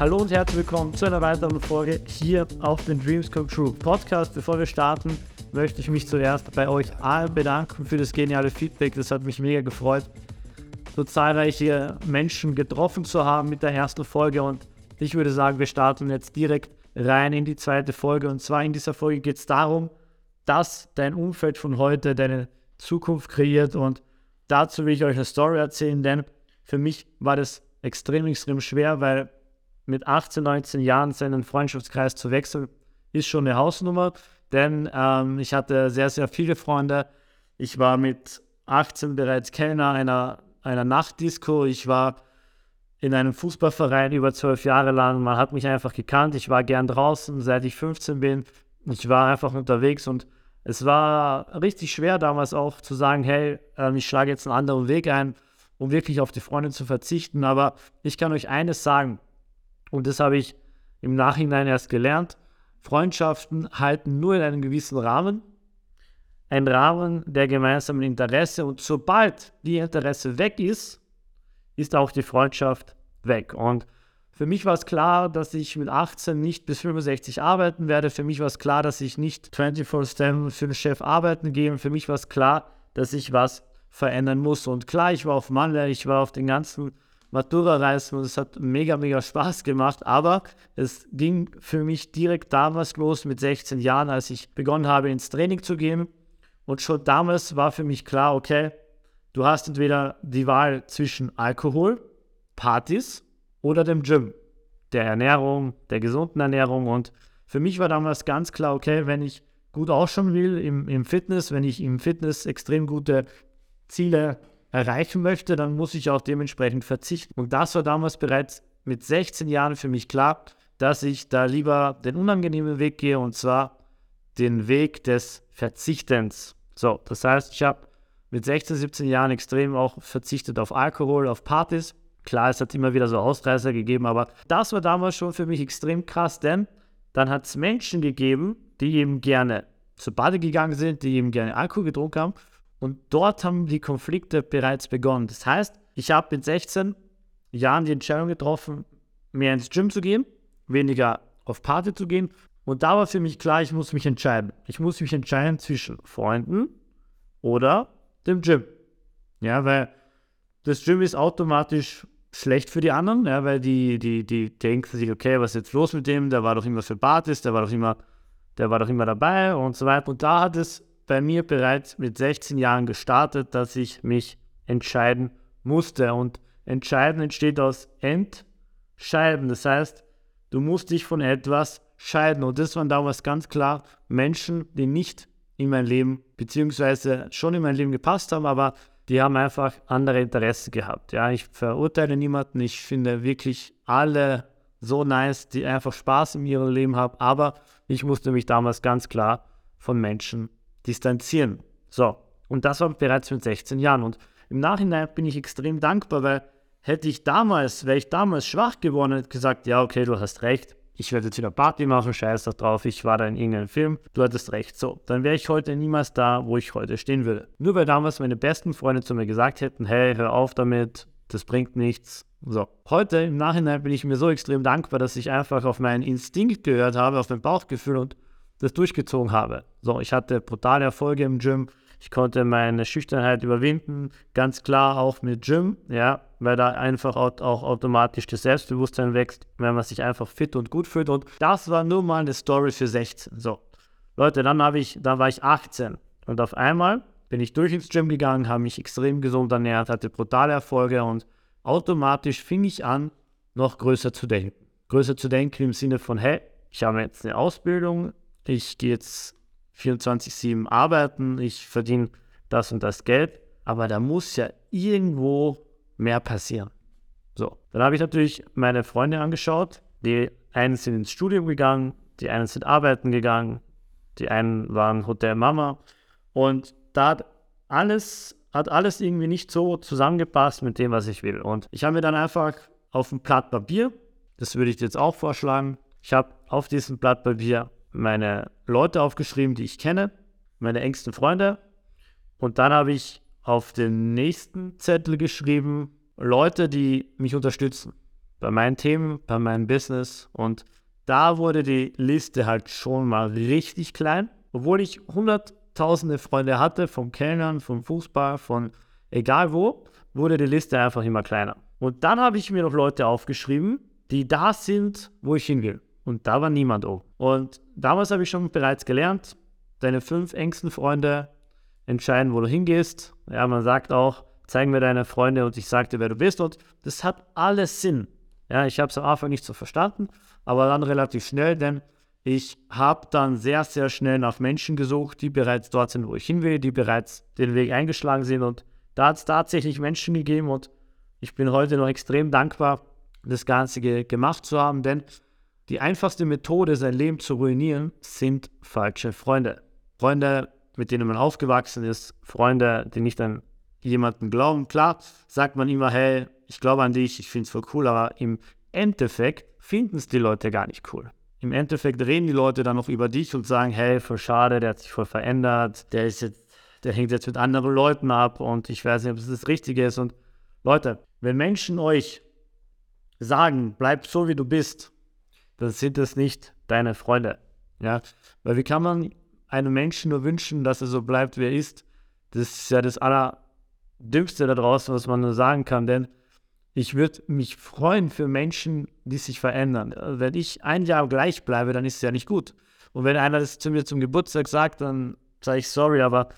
Hallo und herzlich willkommen zu einer weiteren Folge hier auf den Dreams Come True Podcast. Bevor wir starten, möchte ich mich zuerst bei euch allen bedanken für das geniale Feedback. Das hat mich mega gefreut, so zahlreiche Menschen getroffen zu haben mit der ersten Folge. Und ich würde sagen, wir starten jetzt direkt rein in die zweite Folge. Und zwar in dieser Folge geht es darum, dass dein Umfeld von heute deine Zukunft kreiert. Und dazu will ich euch eine Story erzählen, denn für mich war das extrem, extrem schwer, weil mit 18, 19 Jahren seinen Freundschaftskreis zu wechseln, ist schon eine Hausnummer, denn ähm, ich hatte sehr, sehr viele Freunde. Ich war mit 18 bereits Kellner einer, einer Nachtdisco. Ich war in einem Fußballverein über zwölf Jahre lang. Man hat mich einfach gekannt. Ich war gern draußen, seit ich 15 bin. Ich war einfach unterwegs und es war richtig schwer damals auch zu sagen, hey, äh, ich schlage jetzt einen anderen Weg ein, um wirklich auf die Freunde zu verzichten. Aber ich kann euch eines sagen, und das habe ich im Nachhinein erst gelernt. Freundschaften halten nur in einem gewissen Rahmen. Ein Rahmen der gemeinsamen Interesse. Und sobald die Interesse weg ist, ist auch die Freundschaft weg. Und für mich war es klar, dass ich mit 18 nicht bis 65 arbeiten werde. Für mich war es klar, dass ich nicht 24-7 für den Chef arbeiten gehe. Für mich war es klar, dass ich was verändern muss. Und klar, ich war auf Malle, ich war auf den ganzen Matura-Reisen und es hat mega, mega Spaß gemacht. Aber es ging für mich direkt damals los mit 16 Jahren, als ich begonnen habe, ins Training zu gehen. Und schon damals war für mich klar, okay, du hast entweder die Wahl zwischen Alkohol, Partys oder dem Gym, der Ernährung, der gesunden Ernährung. Und für mich war damals ganz klar, okay, wenn ich gut ausschauen will im, im Fitness, wenn ich im Fitness extrem gute Ziele erreichen möchte, dann muss ich auch dementsprechend verzichten. Und das war damals bereits mit 16 Jahren für mich klar, dass ich da lieber den unangenehmen Weg gehe und zwar den Weg des Verzichtens. So, das heißt, ich habe mit 16, 17 Jahren extrem auch verzichtet auf Alkohol, auf Partys. Klar, es hat immer wieder so Ausreißer gegeben, aber das war damals schon für mich extrem krass, denn dann hat es Menschen gegeben, die eben gerne zur Bade gegangen sind, die eben gerne Alkohol getrunken haben und dort haben die Konflikte bereits begonnen. Das heißt, ich habe mit 16 Jahren die Entscheidung getroffen, mehr ins Gym zu gehen, weniger auf Party zu gehen. Und da war für mich klar, ich muss mich entscheiden. Ich muss mich entscheiden zwischen Freunden oder dem Gym. Ja, weil das Gym ist automatisch schlecht für die anderen, ja, weil die, die, die denken sich, okay, was ist jetzt los mit dem? Der war doch immer für Partys, der war doch immer, der war doch immer dabei und so weiter. Und da hat es bei mir bereits mit 16 Jahren gestartet, dass ich mich entscheiden musste. Und entscheiden entsteht aus entscheiden. Das heißt, du musst dich von etwas scheiden. Und das waren damals ganz klar Menschen, die nicht in mein Leben, beziehungsweise schon in mein Leben gepasst haben, aber die haben einfach andere Interessen gehabt. Ja, ich verurteile niemanden. Ich finde wirklich alle so nice, die einfach Spaß in ihrem Leben haben. Aber ich musste mich damals ganz klar von Menschen distanzieren. So, und das war bereits mit 16 Jahren. Und im Nachhinein bin ich extrem dankbar, weil hätte ich damals, wäre ich damals schwach geworden und gesagt, ja, okay, du hast recht, ich werde jetzt wieder Party machen, scheiß drauf, ich war da in irgendeinem Film, du hattest recht. So, dann wäre ich heute niemals da, wo ich heute stehen würde. Nur weil damals meine besten Freunde zu mir gesagt hätten, hey, hör auf damit, das bringt nichts. So, heute im Nachhinein bin ich mir so extrem dankbar, dass ich einfach auf meinen Instinkt gehört habe, auf mein Bauchgefühl und das durchgezogen habe. So, ich hatte brutale Erfolge im Gym. Ich konnte meine Schüchternheit überwinden, ganz klar auch mit Gym, ja, weil da einfach auch, auch automatisch das Selbstbewusstsein wächst, wenn man sich einfach fit und gut fühlt. Und das war nur mal eine Story für 16. So, Leute, dann habe ich, dann war ich 18 und auf einmal bin ich durch ins Gym gegangen, habe mich extrem gesund ernährt, hatte brutale Erfolge und automatisch fing ich an, noch größer zu denken. Größer zu denken im Sinne von, hey, ich habe jetzt eine Ausbildung, ich gehe jetzt 24-7 arbeiten, ich verdiene das und das Geld, aber da muss ja irgendwo mehr passieren. So, dann habe ich natürlich meine Freunde angeschaut. Die einen sind ins Studium gegangen, die einen sind arbeiten gegangen, die einen waren Hotel Mama und da hat alles, hat alles irgendwie nicht so zusammengepasst mit dem, was ich will. Und ich habe mir dann einfach auf ein Blatt Papier, das würde ich dir jetzt auch vorschlagen, ich habe auf diesem Blatt Papier meine Leute aufgeschrieben, die ich kenne, meine engsten Freunde. Und dann habe ich auf den nächsten Zettel geschrieben, Leute, die mich unterstützen. bei meinen Themen, bei meinem Business. Und da wurde die Liste halt schon mal richtig klein, obwohl ich hunderttausende Freunde hatte, vom Kellnern, vom Fußball, von egal wo, wurde die Liste einfach immer kleiner. Und dann habe ich mir noch Leute aufgeschrieben, die da sind, wo ich hin will. Und da war niemand oben. Und damals habe ich schon bereits gelernt, deine fünf engsten Freunde entscheiden, wo du hingehst. Ja, man sagt auch, zeig mir deine Freunde und ich sage dir, wer du bist. Und das hat alles Sinn. Ja, ich habe es am Anfang nicht so verstanden, aber dann relativ schnell, denn ich habe dann sehr, sehr schnell nach Menschen gesucht, die bereits dort sind, wo ich hin will, die bereits den Weg eingeschlagen sind. Und da hat es tatsächlich Menschen gegeben und ich bin heute noch extrem dankbar, das Ganze ge gemacht zu haben, denn die einfachste Methode, sein Leben zu ruinieren, sind falsche Freunde. Freunde, mit denen man aufgewachsen ist, Freunde, die nicht an jemanden glauben. Klar, sagt man immer, hey, ich glaube an dich, ich finde es voll cool, aber im Endeffekt finden es die Leute gar nicht cool. Im Endeffekt reden die Leute dann noch über dich und sagen, hey, voll schade, der hat sich voll verändert, der ist jetzt, der hängt jetzt mit anderen Leuten ab und ich weiß nicht, ob es das Richtige ist. Und Leute, wenn Menschen euch sagen, bleib so wie du bist, dann sind das nicht deine Freunde. Ja, weil wie kann man einem Menschen nur wünschen, dass er so bleibt, wie er ist? Das ist ja das Allerdümmste da draußen, was man nur sagen kann, denn ich würde mich freuen für Menschen, die sich verändern. Wenn ich ein Jahr gleich bleibe, dann ist es ja nicht gut. Und wenn einer das zu mir zum Geburtstag sagt, dann sage ich sorry, aber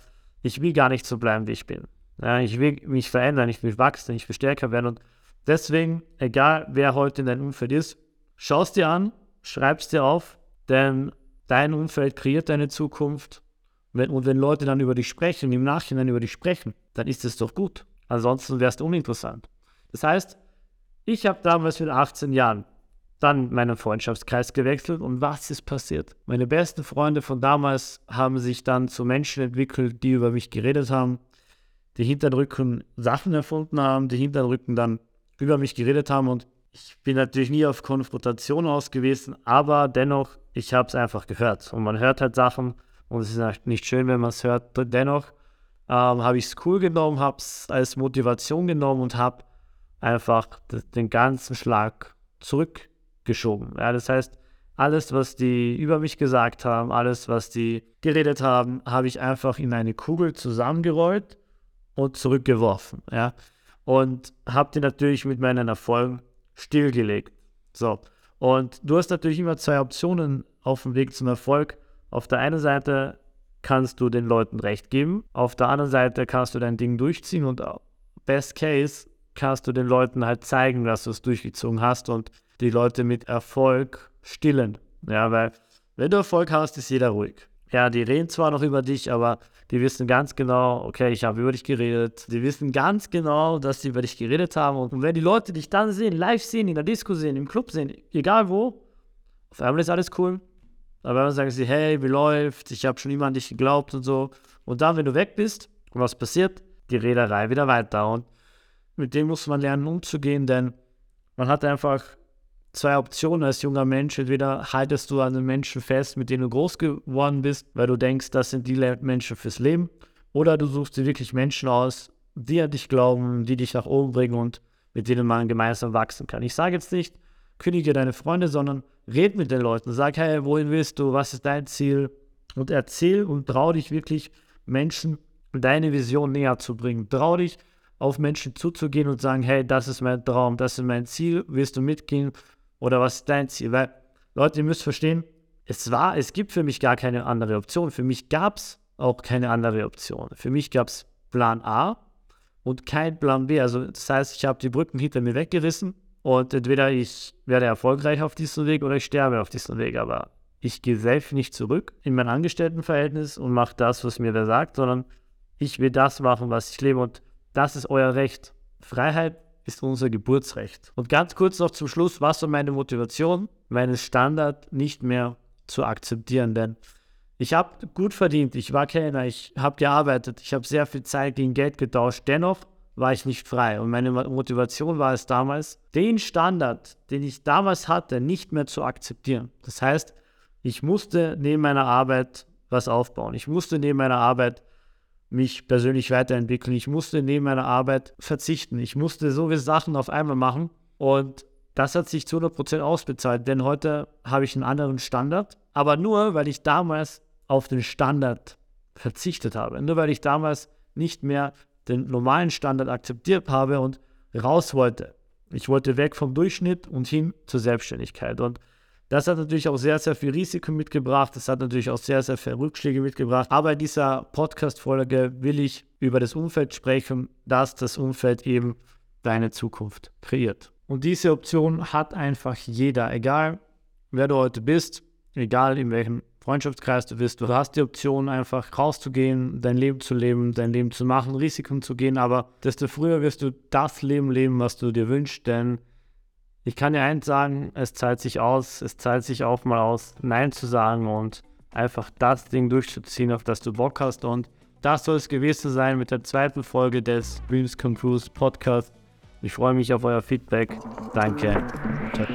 ich will gar nicht so bleiben, wie ich bin. Ja, ich will mich verändern, ich will wachsen, ich will stärker werden. Und deswegen, egal wer heute in deinem Umfeld ist, schau es dir an, schreib es dir auf, denn dein Umfeld kreiert deine Zukunft. Und wenn Leute dann über dich sprechen, im Nachhinein über dich sprechen, dann ist es doch gut. Ansonsten wäre es uninteressant. Das heißt, ich habe damals mit 18 Jahren dann meinen Freundschaftskreis gewechselt und was ist passiert? Meine besten Freunde von damals haben sich dann zu Menschen entwickelt, die über mich geredet haben, die hinter den Rücken Sachen erfunden haben, die hinter den Rücken dann über mich geredet haben und ich bin natürlich nie auf Konfrontation aus gewesen, aber dennoch, ich habe es einfach gehört und man hört halt Sachen und es ist nicht schön, wenn man es hört. Dennoch ähm, habe ich es cool genommen, habe es als Motivation genommen und habe einfach den ganzen Schlag zurückgeschoben. Ja, das heißt, alles, was die über mich gesagt haben, alles, was die geredet haben, habe ich einfach in eine Kugel zusammengerollt und zurückgeworfen. Ja, und habe die natürlich mit meinen Erfolgen stillgelegt. So, und du hast natürlich immer zwei Optionen auf dem Weg zum Erfolg. Auf der einen Seite kannst du den Leuten recht geben, auf der anderen Seite kannst du dein Ding durchziehen und best case kannst du den Leuten halt zeigen, dass du es durchgezogen hast und die Leute mit Erfolg stillen. Ja, weil wenn du Erfolg hast, ist jeder ruhig. Ja, die reden zwar noch über dich, aber die wissen ganz genau, okay, ich habe über dich geredet. Die wissen ganz genau, dass sie über dich geredet haben. Und wenn die Leute dich dann sehen, live sehen, in der Disco sehen, im Club sehen, egal wo, auf einmal ist alles cool. Aber dann sagen sie, hey, wie läuft's? Ich habe schon immer an dich geglaubt und so. Und dann, wenn du weg bist, und was passiert? Die Reederei wieder weiter. Und mit dem muss man lernen umzugehen, denn man hat einfach zwei Optionen als junger Mensch. Entweder haltest du an den Menschen fest, mit denen du groß geworden bist, weil du denkst, das sind die Menschen fürs Leben. Oder du suchst dir wirklich Menschen aus, die an dich glauben, die dich nach oben bringen und mit denen man gemeinsam wachsen kann. Ich sage jetzt nicht, kündige deine Freunde, sondern red mit den Leuten. Sag, hey, wohin willst du? Was ist dein Ziel? Und erzähl und trau dich wirklich, Menschen deine Vision näher zu bringen. Trau dich, auf Menschen zuzugehen und sagen, hey, das ist mein Traum, das ist mein Ziel, willst du mitgehen oder was ist dein Ziel? Weil, Leute, ihr müsst verstehen, es war, es gibt für mich gar keine andere Option. Für mich gab es auch keine andere Option. Für mich gab es Plan A und kein Plan B. Also das heißt, ich habe die Brücken hinter mir weggerissen und entweder ich werde erfolgreich auf diesem Weg oder ich sterbe auf diesem Weg. Aber ich gehe selbst nicht zurück in mein Angestelltenverhältnis und mache das, was mir wer sagt, sondern ich will das machen, was ich lebe. Und das ist euer Recht. Freiheit ist unser Geburtsrecht. Und ganz kurz noch zum Schluss, was war meine Motivation, meinen Standard nicht mehr zu akzeptieren, denn ich habe gut verdient, ich war Kellner, ich habe gearbeitet, ich habe sehr viel Zeit gegen Geld getauscht, dennoch war ich nicht frei. Und meine Motivation war es damals, den Standard, den ich damals hatte, nicht mehr zu akzeptieren. Das heißt, ich musste neben meiner Arbeit was aufbauen. Ich musste neben meiner Arbeit mich persönlich weiterentwickeln. Ich musste neben meiner Arbeit verzichten. Ich musste so viele Sachen auf einmal machen. Und das hat sich zu 100% ausbezahlt, denn heute habe ich einen anderen Standard, aber nur, weil ich damals auf den Standard verzichtet habe. Nur weil ich damals nicht mehr den normalen Standard akzeptiert habe und raus wollte. Ich wollte weg vom Durchschnitt und hin zur Selbstständigkeit. Und das hat natürlich auch sehr, sehr viel Risiko mitgebracht. Das hat natürlich auch sehr, sehr viele Rückschläge mitgebracht. Aber in dieser Podcast-Folge will ich über das Umfeld sprechen, dass das Umfeld eben deine Zukunft kreiert. Und diese Option hat einfach jeder, egal wer du heute bist, egal in welchem Freundschaftskreis du bist. Du hast die Option, einfach rauszugehen, dein Leben zu leben, dein Leben zu machen, Risiken zu gehen, aber desto früher wirst du das Leben leben, was du dir wünschst, denn ich kann dir eins sagen, es zahlt sich aus, es zahlt sich auch mal aus, Nein zu sagen und einfach das Ding durchzuziehen, auf das du Bock hast. Und das soll es gewesen sein mit der zweiten Folge des Dreams Come Podcast. Ich freue mich auf euer Feedback. Danke. Ciao.